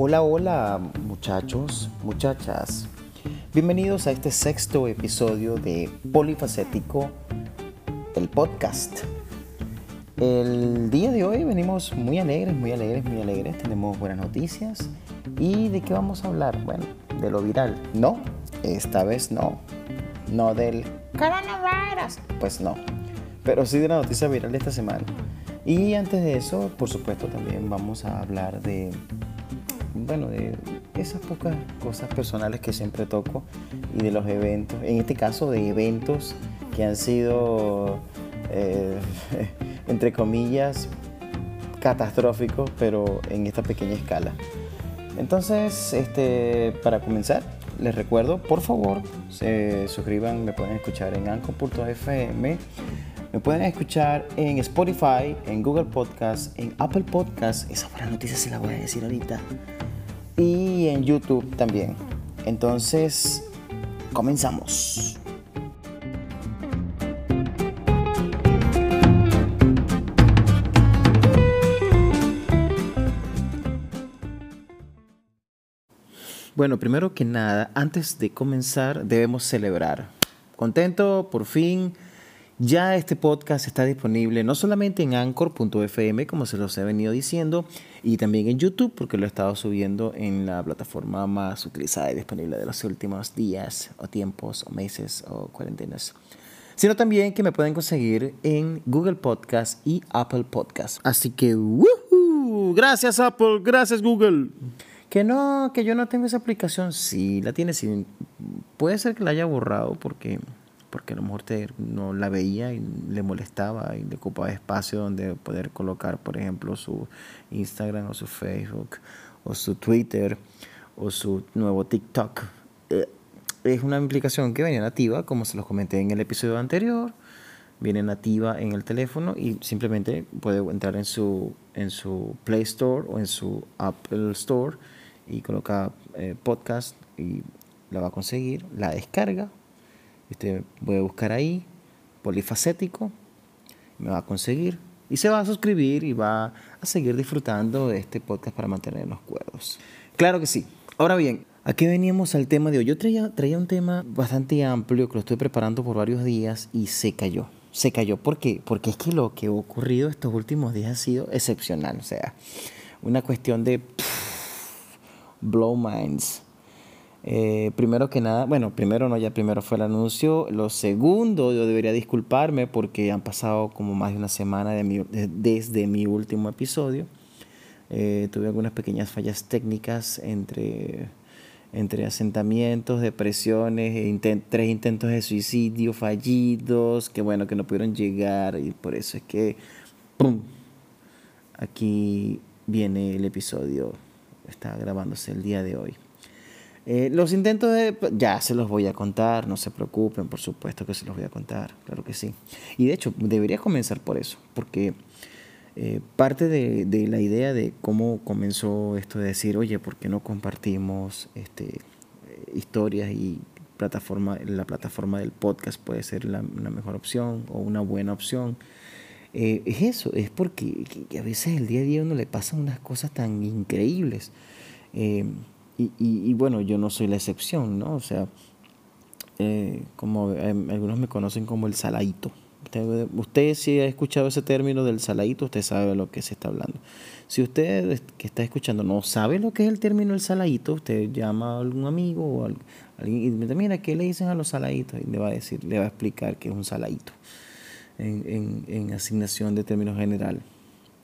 Hola, hola muchachos, muchachas. Bienvenidos a este sexto episodio de Polifacético, el podcast. El día de hoy venimos muy alegres, muy alegres, muy alegres. Tenemos buenas noticias. ¿Y de qué vamos a hablar? Bueno, de lo viral. No, esta vez no. No del coronavirus. Pues no. Pero sí de la noticia viral de esta semana. Y antes de eso, por supuesto, también vamos a hablar de bueno, de esas pocas cosas personales que siempre toco y de los eventos, en este caso de eventos que han sido, eh, entre comillas, catastróficos, pero en esta pequeña escala. Entonces, este, para comenzar, les recuerdo, por favor, se suscriban, me pueden escuchar en anco.fm, me pueden escuchar en Spotify, en Google Podcast, en Apple Podcast. Esa buena noticia se la voy a decir ahorita y en YouTube también. Entonces, comenzamos. Bueno, primero que nada, antes de comenzar, debemos celebrar. Contento, por fin ya este podcast está disponible no solamente en anchor.fm, como se los he venido diciendo, y también en YouTube, porque lo he estado subiendo en la plataforma más utilizada y disponible de los últimos días, o tiempos, o meses, o cuarentenas. Sino también que me pueden conseguir en Google Podcast y Apple Podcast. Así que, ¡woohoo! Gracias Apple, gracias Google. Que no, que yo no tengo esa aplicación. Sí, la tiene, sí. Puede ser que la haya borrado porque porque a lo mejor te, no la veía y le molestaba y le ocupaba espacio donde poder colocar, por ejemplo, su Instagram o su Facebook o su Twitter o su nuevo TikTok. Eh, es una aplicación que viene nativa, como se los comenté en el episodio anterior, viene nativa en el teléfono y simplemente puede entrar en su, en su Play Store o en su Apple Store y coloca eh, podcast y la va a conseguir, la descarga Usted puede buscar ahí, polifacético, me va a conseguir y se va a suscribir y va a seguir disfrutando de este podcast para mantenernos cuerdos. Claro que sí. Ahora bien, aquí veníamos al tema de hoy. Yo traía, traía un tema bastante amplio que lo estoy preparando por varios días y se cayó. Se cayó. ¿Por qué? Porque es que lo que ha ocurrido estos últimos días ha sido excepcional. O sea, una cuestión de blow minds. Eh, primero que nada, bueno, primero no, ya primero fue el anuncio. Lo segundo, yo debería disculparme porque han pasado como más de una semana desde mi último episodio. Eh, tuve algunas pequeñas fallas técnicas entre, entre asentamientos, depresiones, e tres intentos de suicidio fallidos, que bueno, que no pudieron llegar y por eso es que, ¡pum! Aquí viene el episodio, está grabándose el día de hoy. Eh, los intentos de... Ya se los voy a contar, no se preocupen, por supuesto que se los voy a contar, claro que sí. Y de hecho, debería comenzar por eso, porque eh, parte de, la idea de cómo comenzó esto de decir, oye, ¿por qué no compartimos este, historias y plataforma, la plataforma del podcast puede ser la, mejor opción o una buena opción? Eh, es eso, es porque a veces el día a día uno le pasan unas cosas tan increíbles. Y, y, bueno, yo no soy la excepción, ¿no? O sea, eh, como em, algunos me conocen como el saladito. Usted, usted, si ha escuchado ese término del saladito, usted sabe de lo que se está hablando. Si usted que está escuchando no sabe lo que es el término del saladito, usted llama a algún amigo o alguien y dice, mira, ¿qué le dicen a los saladitos? Y le va a decir, le va a explicar qué es un saladito en, en, en asignación de términos general.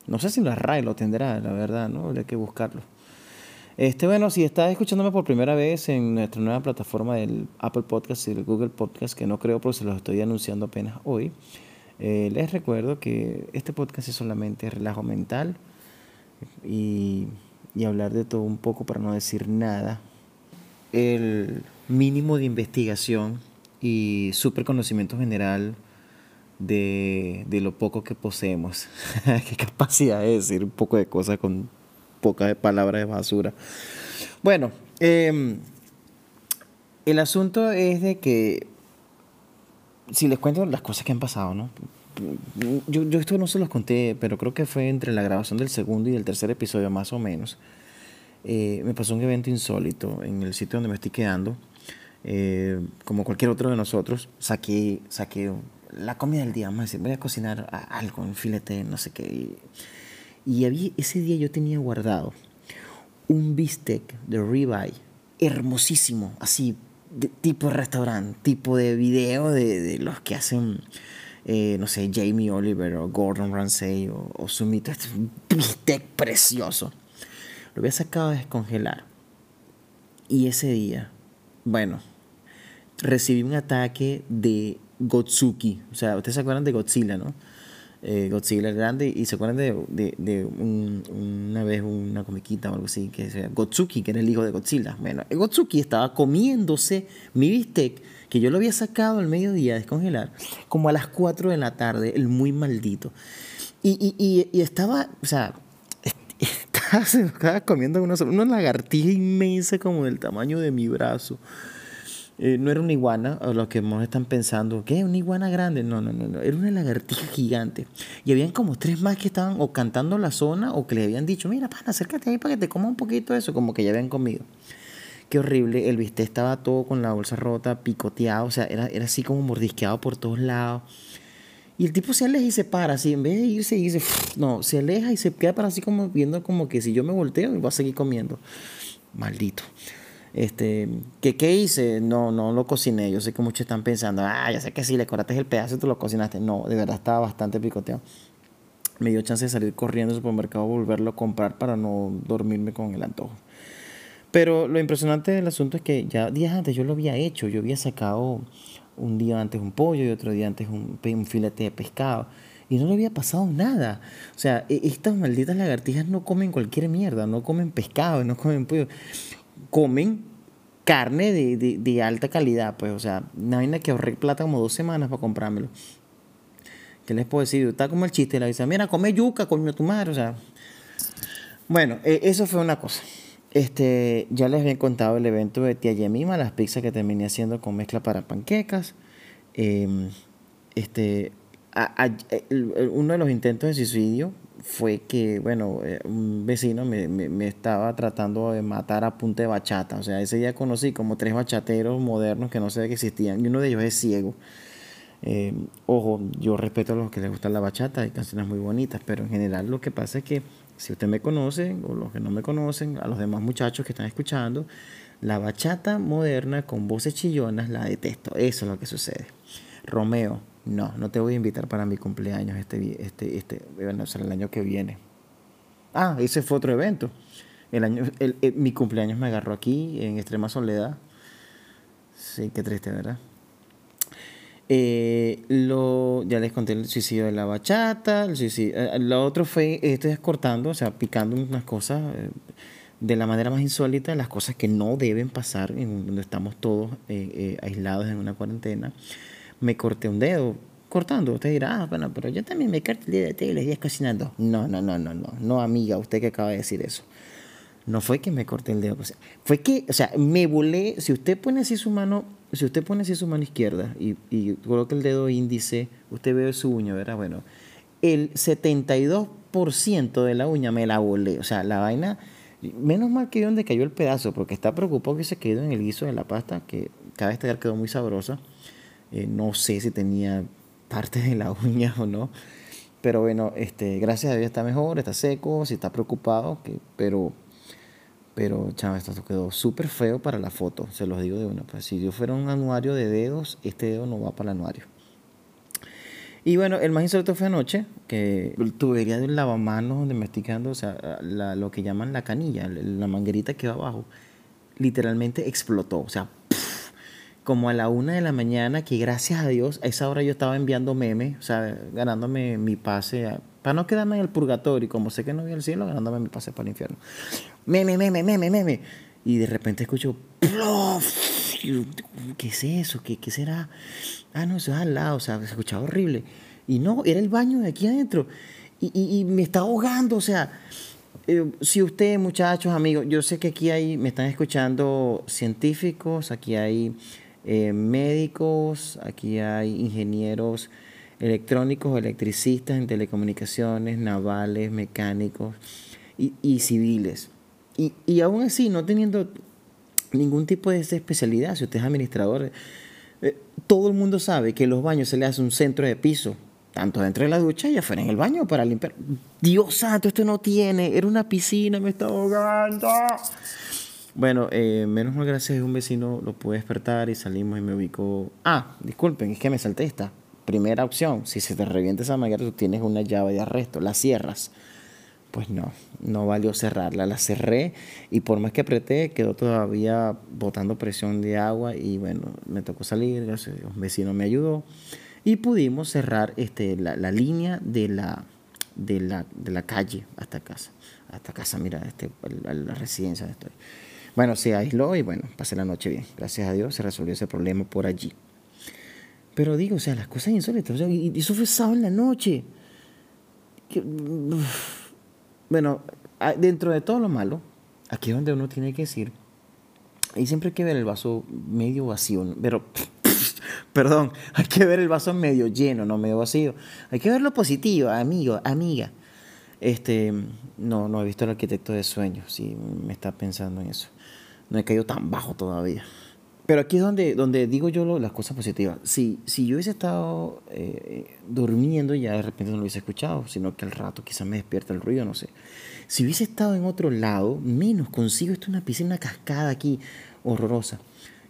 No sé si la RAE lo tendrá, la verdad, ¿no? Hay que buscarlo. Este, bueno, si estás escuchándome por primera vez en nuestra nueva plataforma del Apple Podcast y el Google Podcast, que no creo porque se los estoy anunciando apenas hoy, eh, les recuerdo que este podcast es solamente relajo mental y, y hablar de todo un poco para no decir nada. El mínimo de investigación y super conocimiento general de, de lo poco que poseemos. Qué capacidad de decir un poco de cosas con pocas palabras de basura. Bueno, em, el asunto es de que, si les cuento las cosas que han pasado, ¿no? Yo, yo esto no se los conté, pero creo que fue entre la grabación del segundo y del tercer episodio más o menos. eh, me pasó un evento insólito en el sitio donde me estoy quedando. Eh, como cualquier otro de nosotros, saqué, saqué la comida del día. Vamos a voy a cocinar algo, un filete, no sé qué. Y, había, ese día yo tenía guardado un bistec de ribeye hermosísimo, así, de, tipo de restaurante, tipo de video de, de los que hacen, eh, no sé, Jamie Oliver o Gordon Ramsay o, o Sumito. Este bistec precioso. Lo había sacado a descongelar. Y ese día, bueno, recibí un ataque de Gotsuki. O sea, ustedes se acuerdan de Godzilla, ¿no? Eh, Godzilla el grande y se acuerdan de, de, una vez una comiquita o algo así que se Gotsuki, que era el hijo de Godzilla. Bueno, Gotsuki estaba comiéndose mi bistec que yo lo había sacado al mediodía a descongelar, como a las 4 de la tarde, el muy maldito. Y, y, y, estaba, o sea, estaba, estaba comiendo una, una lagartija inmensa como del tamaño de mi brazo. Eh, no era una iguana, o lo que más están pensando, ¿qué? ¿Una iguana grande? No, no, no, no, era una lagartija gigante. Y habían como tres más que estaban o cantando la zona o que le habían dicho, mira, pana, acércate ahí para que te coma un poquito eso, como que ya habían comido. Qué horrible, el bistec estaba todo con la bolsa rota, picoteado, o sea, era, era así como mordisqueado por todos lados. Y el tipo se aleja y se para, así, en vez de irse y dice, no, se aleja y se queda para así como viendo como que si yo me volteo, me voy a seguir comiendo. Maldito. Este, ¿qué, ¿Qué hice? No, no lo cociné. Yo sé que muchos están pensando, ah, ya sé que sí, le cortaste el pedazo y tú lo cocinaste. No, de verdad estaba bastante picoteado. Me dio chance de salir corriendo al supermercado, volverlo a comprar para no dormirme con el antojo. Pero lo impresionante del asunto es que ya días antes yo lo había hecho. Yo había sacado un día antes un pollo y otro día antes un, un filete de pescado y no le había pasado nada. O sea, e, estas malditas lagartijas no comen cualquier mierda, no comen pescado, no comen pollo comen carne de, de, de, alta calidad, pues, o sea, una vaina que ahorré plata como dos semanas para comprármelo. ¿Qué les puedo decir? Está como el chiste, la dice, mira, come yuca, coño tu madre, o sea. Bueno, e, eso fue una cosa. Este, ya les había contado el evento de Tía Yemima, las pizzas que terminé haciendo con mezcla para panquecas. Em, este, uno de los intentos de suicidio fue que, bueno, eh, un vecino me, me, estaba tratando de matar a punta de bachata. O sea, ese día conocí como tres bachateros modernos que no sé que existían y uno de ellos es ciego. Eh, ojo, yo respeto a los que les gusta la bachata, hay canciones muy bonitas, pero en general lo que pasa es que si usted me conoce o los que no me conocen, a los demás muchachos que están escuchando, la bachata moderna con voces chillonas la detesto. Eso es lo que sucede. Romeo, no, no te voy a invitar para mi cumpleaños este, este, este, bueno, el año que viene. Ah, ese fue otro evento. El año, el, mi cumpleaños me agarró aquí, en extrema soledad. Sí, qué triste, ¿verdad? Eh, lo, ya les conté el suicidio de la bachata, el suicidio, eh, lo otro fue, estoy cortando, o sea, picando unas cosas eh, de la manera más insólita, las cosas que no deben pasar en donde estamos todos aislados en una cuarentena me corté un dedo cortando. Usted dirá, ah, bueno, pero yo también me corté el dedo y les días cocinando. No, no, no, no, no, no, amiga, usted que acaba de decir eso. No fue que me corté el dedo, fue que, o sea, me volé. Si usted pone así su mano, si usted pone así su mano izquierda y, y coloca el dedo índice, usted ve su uña, ¿verdad? Bueno, el 72% de la uña me la volé. O sea, la vaina, menos mal que donde cayó el pedazo, porque está preocupado que se quedó en el guiso de la pasta, que cada vez quedó muy sabrosa. Eh, no sé si tenía parte de la uña o no. Pero bueno, este, gracias a Dios está mejor, está seco, si está preocupado, que, pero, pero, chaval, esto quedó súper feo para la foto, se los digo de una. Pues si yo fuera un anuario de dedos, este dedo no va para el anuario. Y bueno, el más insólito fue anoche, que tubería de un lavamanos donde me estoy quedando, o sea, lo que llaman la canilla, la manguerita que va abajo, literalmente explotó. O sea, como a la una de la mañana, que gracias a Dios, a esa hora yo estaba enviando memes, o sea, ganándome mi pase, para no quedarme en el purgatorio, como sé que no voy al cielo, ganándome mi pase para el infierno. Meme, meme, meme, meme. Y de repente escucho, ¿qué es eso? ¿Qué, ¿Qué será? Ah, no, eso es al lado, o sea, se escuchaba horrible. Y no, era el baño de aquí adentro. Y, y, y me está ahogando, o sea, eh, si usted, muchachos, amigos, yo sé que aquí hay, me están escuchando científicos, aquí hay eh, médicos, aquí hay ingenieros electrónicos, electricistas en telecomunicaciones, navales, mecánicos y, civiles. Y, y aún así, no teniendo ningún tipo de especialidad, si usted es administrador, eh, todo el mundo sabe que los baños se le hace un centro de piso, tanto dentro de la ducha y afuera en el baño para limpiar. Dios santo, esto no tiene, era una piscina, me está ahogando. Bueno, eh, menos mal gracias a un vecino lo pude despertar y salimos y me ubicó. Ah, disculpen, es que me salté esta. Primera opción, si se te revienta esa manguera, tú tienes una llave de arresto, la cierras. Pues no, no valió cerrarla, la cerré y por más que apreté, quedó todavía botando presión de agua y bueno, me tocó salir, gracias a un vecino me ayudó y pudimos cerrar este, la, la línea de la, de, la, de la calle hasta casa. Hasta casa, mira, este, la residencia donde estoy. Bueno, se aisló y bueno, pasé la noche bien. Gracias a Dios se resolvió ese problema por allí. Pero digo, o sea, las cosas insólitas. y eso fue sábado en la noche. bueno, dentro de todo lo malo, aquí es donde uno tiene que decir, y siempre hay que ver el vaso medio vacío, pero, perdón, hay que ver el vaso medio lleno, no medio vacío. Hay que ver lo positivo, amigo, amiga. Este, no, no he visto el arquitecto de sueños, si me está pensando en eso no he caído tan bajo todavía. Pero aquí es donde, donde digo yo las cosas positivas. Si, si yo hubiese estado eh, durmiendo, ya de repente no lo hubiese escuchado, sino que al rato quizás me despierta el ruido, no sé. Si hubiese estado en otro lado, menos consigo esto una piscina, una cascada aquí horrorosa.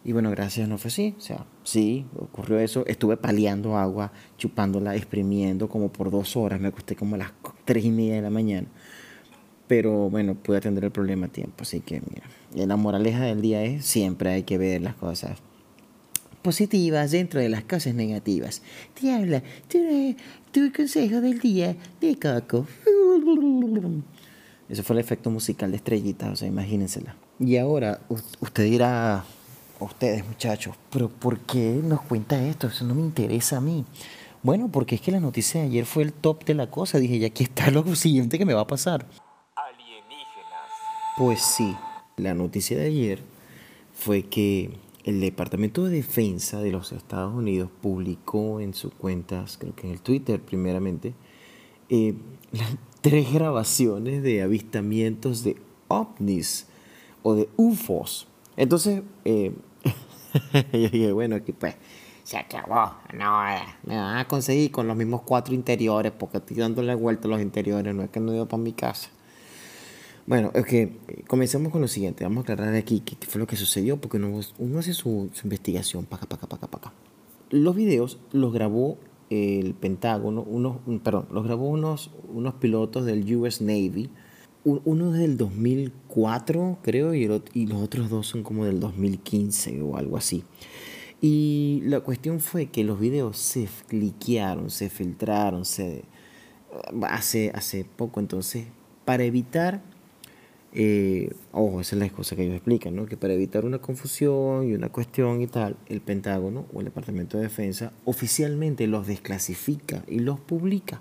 Y bueno, gracias, no fue así. O sea, sí, ocurrió eso. Estuve paliando agua, chupándola, exprimiendo como por dos horas. Me acosté como a las tres y media de la mañana. Pero bueno, pude atender el problema a tiempo. Así que mira, la moraleja del día es siempre hay que ver las cosas positivas dentro de las cosas negativas. Te habla tu, tu consejo del día de Coco. Eso fue el efecto musical de estrellita, o sea, imagínensela. Y ahora usted dirá, ustedes muchachos, pero ¿por qué nos cuenta esto? Eso no me interesa a mí. Bueno, porque es que la noticia de ayer fue el top de la cosa. Dije, ya aquí está lo siguiente que me va a pasar. Alienígenas. Pues sí, la noticia de ayer fue que el Departamento de Defensa de los Estados Unidos publicó en sus cuentas, creo que en el Twitter primeramente, eh, las tres grabaciones de avistamientos de ovnis o de UFOs. Entonces, eh, yo dije, bueno, aquí pues se acabó. No, eh, me van a conseguir con los mismos cuatro interiores porque estoy dándole vuelta a los interiores, no es que no ido para mi casa. Bueno, es que eh, comencemos con lo siguiente. Vamos a aclarar aquí qué, fue lo que sucedió, porque uno, uno hace su, investigación, paca, paca, paca, paca. Los videos los grabó el Pentágono, unos, perdón, los grabó unos, unos pilotos del US Navy, uno es del 2004, creo, y, y los otros dos son como del 2015 o algo así. Y la cuestión fue que los videos se cliquearon, se filtraron, se, hace, hace poco, entonces, para evitar eh, ojo, esa es la cosa que ellos explican, ¿no? que para evitar una confusión y una cuestión y tal, el Pentágono o el Departamento de Defensa oficialmente los desclasifica y los publica.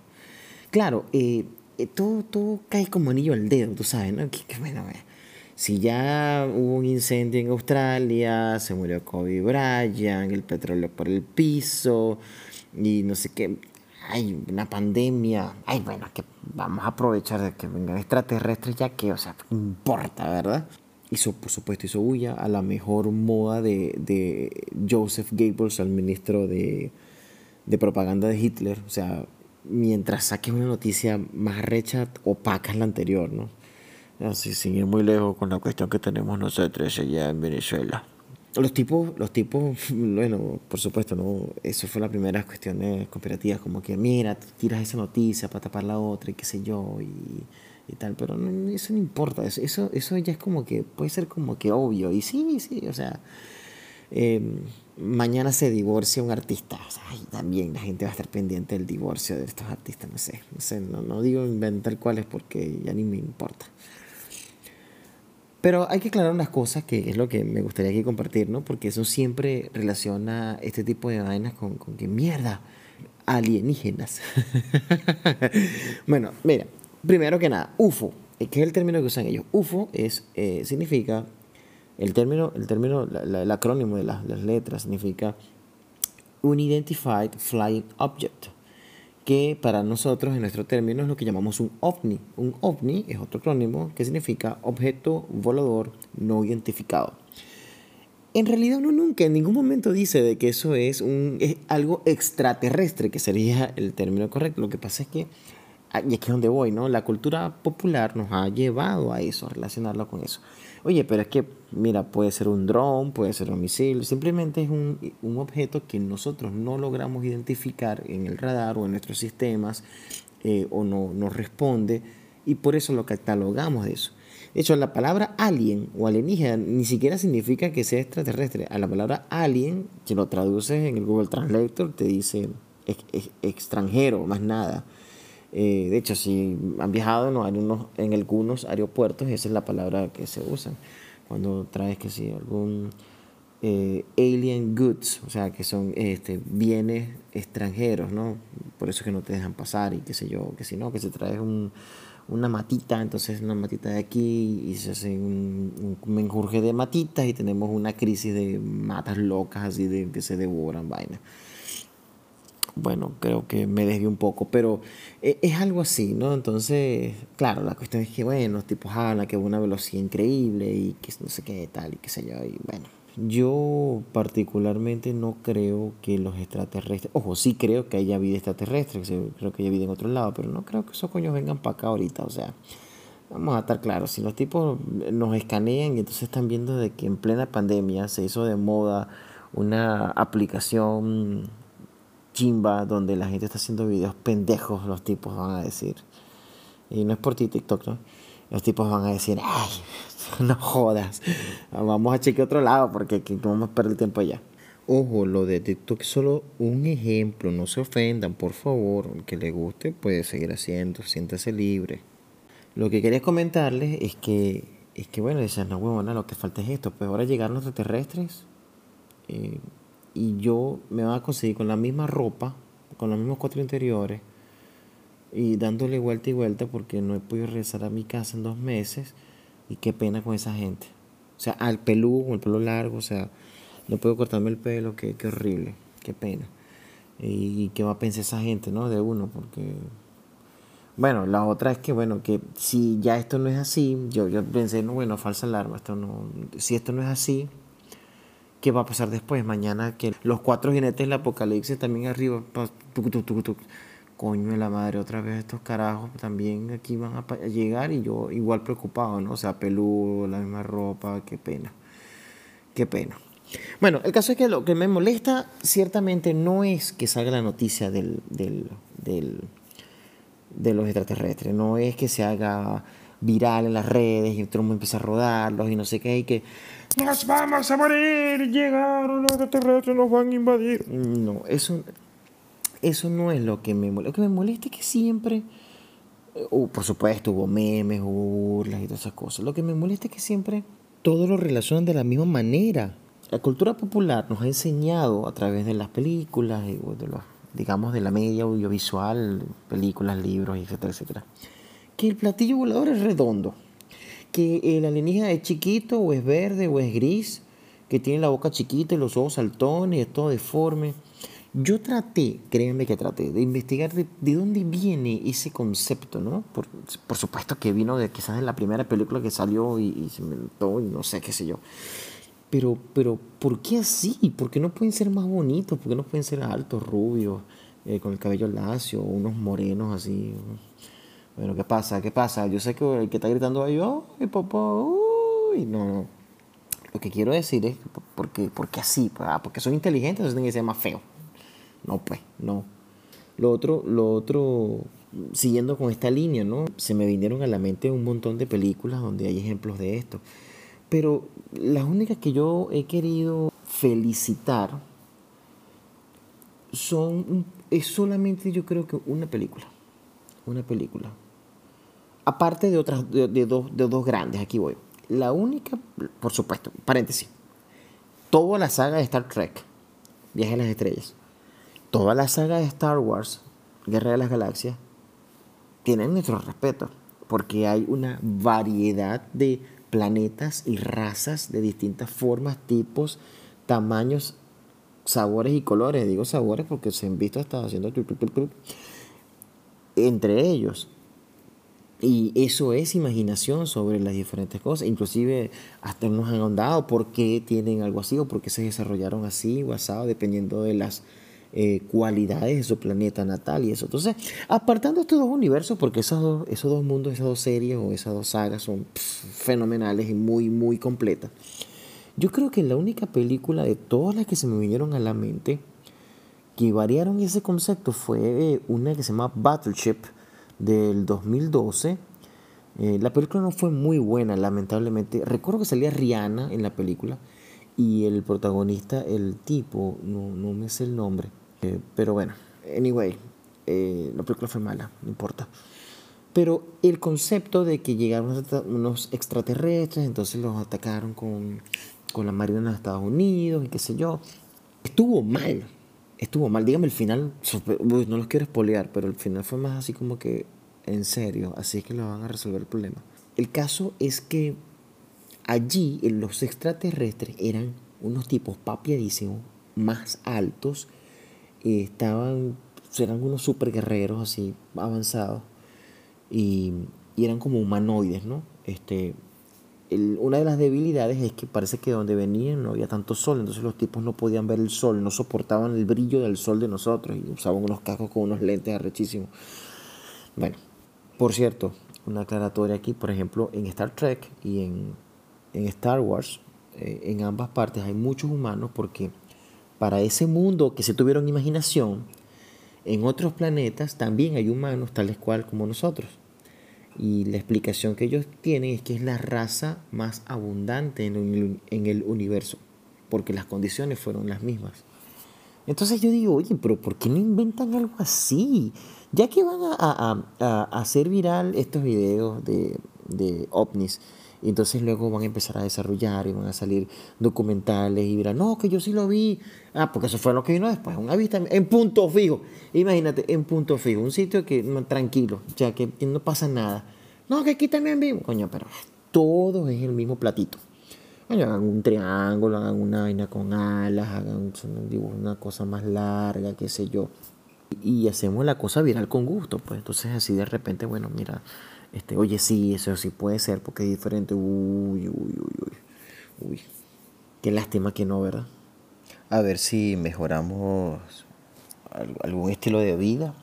Claro, eh, eh, todo, todo cae como anillo al dedo, tú sabes, ¿no? Que, bueno, si ya hubo un incendio en Australia, se murió Kobe Bryant, el petróleo por el piso y no sé qué, hay una pandemia, ay, bueno, que vamos a aprovechar de que vengan extraterrestres ya que, o sea, importa, ¿verdad? Hizo, por supuesto, hizo bulla a la mejor moda de, de Joseph Goebbels, al ministro de, de propaganda de Hitler. O sea, mientras saques una noticia más recha, opacas la anterior, ¿no? Así, sin ir muy lejos con la cuestión que tenemos nosotros allá en Venezuela. Los tipos, los tipos, bueno, por supuesto, no, eso fue la primera cuestión de conspirativas, como que mira, tiras esa noticia para tapar la otra y qué sé yo, y, y tal, pero eso no importa, eso, eso, eso ya es como que, puede ser como que obvio, y sí, sí, o sea, em, mañana se divorcia un artista, o sea, también la gente va a estar pendiente del divorcio de estos artistas, no sé, no sé, no, no digo inventar cuáles porque ya ni me importa. Pero hay que aclarar unas cosas que es lo que me gustaría aquí compartir, ¿no? Porque eso siempre relaciona este tipo de vainas con, con que mierda, alienígenas. bueno, mira, primero que nada, UFO, ¿qué es el término que usan ellos? UFO es, eh, significa, el término, el término, el acrónimo de las letras significa Unidentified Flying Object, que para nosotros en nuestro término es lo que llamamos un ovni. Un ovni es otro acrónimo que significa objeto volador no identificado. En realidad uno nunca en ningún momento dice de que eso es, un, es algo extraterrestre, que sería el término correcto. Lo que pasa es que, y aquí es donde voy, ¿no? La cultura popular nos ha llevado a eso, a relacionarlo con eso. Oye, pero es que, mira, puede ser un dron, puede ser un misil, simplemente es un, un, objeto que nosotros no logramos identificar en el radar o en nuestros sistemas eh, o no nos responde y por eso lo catalogamos de eso. De hecho, la palabra alien o alienígena ni siquiera significa que sea extraterrestre. A la palabra alien, si lo traduces en el Google Translator, te dice extranjero, más nada. Eh, de hecho, si han viajado en, en algunos aeropuertos, esa es la palabra que se usa. Cuando traes que si algún eh, alien goods, o sea, que son este, bienes extranjeros, ¿no? Por eso es que no te dejan pasar y qué sé yo, que si no, que se traes un, una matita, entonces una matita de aquí y se hace un, un menjurje de matitas y tenemos una crisis de matas locas así de que se devoran vainas bueno, creo que me desvié un poco, pero e, es algo así, ¿no? Entonces, claro, la cuestión es que, bueno, los tipos hablan que una velocidad increíble y que no sé qué tal y qué sé yo, y bueno. Yo particularmente no creo que los extraterrestres, ojo, sí creo que haya vida extraterrestre, creo que haya vida en otro lado, pero no creo que esos coños vengan para acá ahorita, o sea, vamos a estar claros, si los tipos nos escanean y entonces están viendo de que en plena pandemia se hizo de moda una aplicación chimba donde la gente está haciendo videos pendejos, los tipos van a decir. Y no es por ti TikTok, ¿no? Los tipos van a decir, ay, no jodas, vamos a chequear otro lado porque no vamos a perder el tiempo allá. Ojo, lo de TikTok es solo un ejemplo, no se ofendan, por favor, el que le guste puede seguir haciendo, siéntase libre. Lo que quería comentarles es que, es que bueno, dicen, no, huevona, lo que falta es esto, pues ahora llegaron los extraterrestres. Eh, y yo me voy a conseguir con la misma ropa, con los mismos cuatro interiores y dándole vuelta y vuelta porque no he podido regresar a mi casa en dos meses y qué pena con esa gente. O sea, al peludo, con el pelo largo, o sea, no puedo cortarme el pelo, qué, qué horrible, qué pena. Y, qué va a pensar esa gente, ¿no? De uno, porque... Bueno, la otra es que, bueno, que si ya esto no es así, yo, yo pensé, no, bueno, falsa alarma, esto no, si esto no es así, qué va a pasar después. Mañana que los cuatro jinetes del apocalipsis también arriba. Coño de la madre, otra vez estos carajos también aquí van a llegar y yo igual preocupado, ¿no? O sea, peludo, la misma ropa, qué pena. Qué pena. Bueno, el caso es que lo que me molesta ciertamente no es que salga la noticia del, del, del, de los extraterrestres, no es que se haga viral en las redes y el mundo empieza a rodarlos y no sé qué, y que nos vamos a morir, llegaron los extraterrestres, nos van a invadir. No, eso, eso no es lo que me molesta. Lo que me molesta es que siempre, uh, por supuesto, hubo memes, burlas y todas esas cosas. Lo que me molesta es que siempre todo lo relacionan de la misma manera. La cultura popular nos ha enseñado a través de las películas, de digamos, de la media audiovisual, películas, libros, etcétera, etcétera, que el platillo volador es redondo que el alienígena es chiquito o es verde o es gris, que tiene la boca chiquita y los ojos saltones, es todo deforme. Yo traté, créanme que traté, de investigar de, dónde viene ese concepto, ¿no? Por, por, supuesto que vino de quizás de la primera película que salió y, se inventó y no sé qué sé yo. Pero, pero, ¿por qué así? ¿Por qué no pueden ser más bonitos? ¿Por qué no pueden ser altos, rubios, eh, con el cabello lacio, unos morenos así? Bueno, ¿qué pasa? ¿Qué pasa? Yo sé que el que está gritando ahí, ¡ay, papá! ¡Uy! No, no. Lo que quiero decir es, porque, porque así, ah, porque son inteligentes, entonces tienen que ser más feos. No, pues, no. Lo otro, lo otro, siguiendo con esta línea, ¿no? Se me vinieron a la mente un montón de películas donde hay ejemplos de esto. Pero las únicas que yo he querido felicitar son, es solamente yo creo que una película. Una película aparte de otras, de, dos, de dos grandes, aquí voy. La única, por supuesto, paréntesis, toda la saga de Star Trek, Viaje a las Estrellas, toda la saga de Star Wars, Guerra de las Galaxias, tienen nuestro respeto, porque hay una variedad de planetas y razas de distintas formas, tipos, tamaños, sabores y colores. Digo sabores porque se han visto hasta haciendo entre ellos. Y eso es imaginación sobre las diferentes cosas. Inclusive hasta nos han ahondado por qué tienen algo así o por qué se desarrollaron así o asado, dependiendo de las eh, cualidades de su planeta natal y eso. Entonces, apartando estos dos universos, porque esos dos, esos dos mundos, esas dos series o esas dos sagas son fenomenales y muy, muy completas. Yo creo que la única película de todas las que se me vinieron a la mente que variaron ese concepto fue una que se llama Battleship del 2012. Eh, la película no fue muy buena, lamentablemente. Recuerdo que salía Rihanna en la película y el protagonista, el tipo, no, no me sé el nombre. Eh, pero bueno, anyway, eh, la película fue mala, no importa. Pero el concepto de que llegaron unos extraterrestres, entonces los atacaron con, con la Marina de Estados Unidos y qué sé yo, estuvo mal estuvo mal. Dígame el final, no los quiero espolear, pero el final fue más así como que en serio, así es que lo van a resolver el problema. El caso es que allí los extraterrestres eran unos tipos papiadísimos, más altos, estaban, eran unos super guerreros así avanzados y, y eran como humanoides, ¿no? Este, una de las debilidades es que parece que donde venían no había tanto sol, entonces los tipos no podían ver el sol, no soportaban el brillo del sol de nosotros y usaban unos cascos con unos lentes arrechísimos. Bueno, por cierto, una aclaratoria aquí, por ejemplo, en Star Trek y en, en Star Wars, eh, en ambas partes hay muchos humanos porque para ese mundo que se tuvieron imaginación, en otros planetas también hay humanos tales cual como nosotros. Y la explicación que ellos tienen es que es la raza más abundante en el, universo, porque las condiciones fueron las mismas. Entonces yo digo, oye, pero ¿por qué no inventan algo así? Ya que van a, hacer viral estos videos de, de ovnis, y entonces luego van a empezar a desarrollar y van a salir documentales y dirán, no, que yo sí lo vi. Ah, porque eso fue lo que vino después, un avistamiento en punto fijo. Imagínate, en punto fijo, un sitio que tranquilo, ya que no pasa nada. No, que aquí también vivo. Coño, pero todo es el mismo platito. Hagan un triángulo, hagan una vaina con alas, hagan una cosa más larga, qué sé yo. Y hacemos la cosa viral con gusto, pues. Entonces así de repente, bueno, mira, este, oye, sí, eso sí puede ser porque es diferente. Uy, uy, uy, uy. Uy. Qué lástima que no, ¿verdad? A ver si mejoramos algún estilo de vida.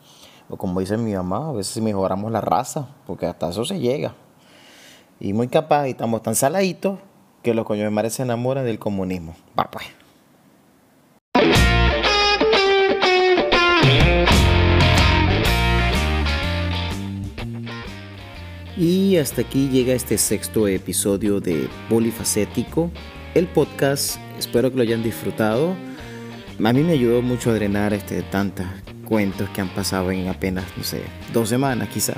O como dice mi mamá, a veces si mejoramos la raza, porque hasta eso se llega. Y muy capaz, y estamos tan saladitos que los coños de madre se enamoran del comunismo. Va pues. Y hasta aquí llega este sexto episodio de Polifacético, el podcast. Espero que lo hayan disfrutado. A mí me ayudó mucho a drenar este, tantos cuentos que han pasado en apenas, no sé, dos semanas quizá.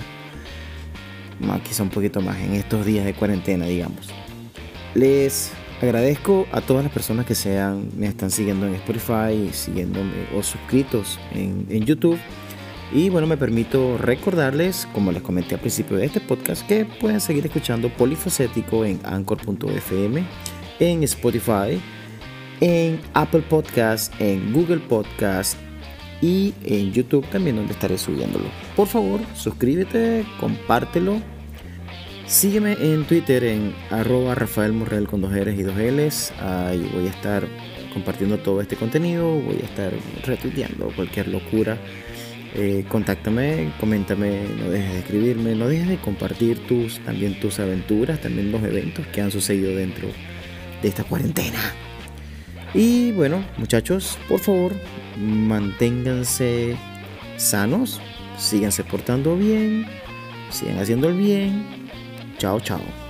Más, quizá un poquito más, en estos días de cuarentena, digamos. Les agradezco a todas las personas que sean, me están siguiendo en Spotify, siguiéndome o suscritos en, en YouTube. Y bueno, me permito recordarles, como les comenté al principio de este podcast, que pueden seguir escuchando Polifacético en anchor.fm, en Spotify, en Apple Podcast, en Google Podcast y en YouTube también donde estaré subiéndolo. Por favor, suscríbete, compártelo. Sígueme en Twitter en arroba Rafael Morrel con dos R's y dos L's. Ahí voy a estar compartiendo todo este contenido, voy a estar retuiteando cualquier locura eh, contáctame, coméntame, no dejes de escribirme, no dejes de compartir tus, también tus aventuras, también los eventos que han sucedido dentro de esta cuarentena. Y bueno, muchachos, por favor, manténganse sanos, síganse portando bien, sigan haciendo el bien. Chao, chao.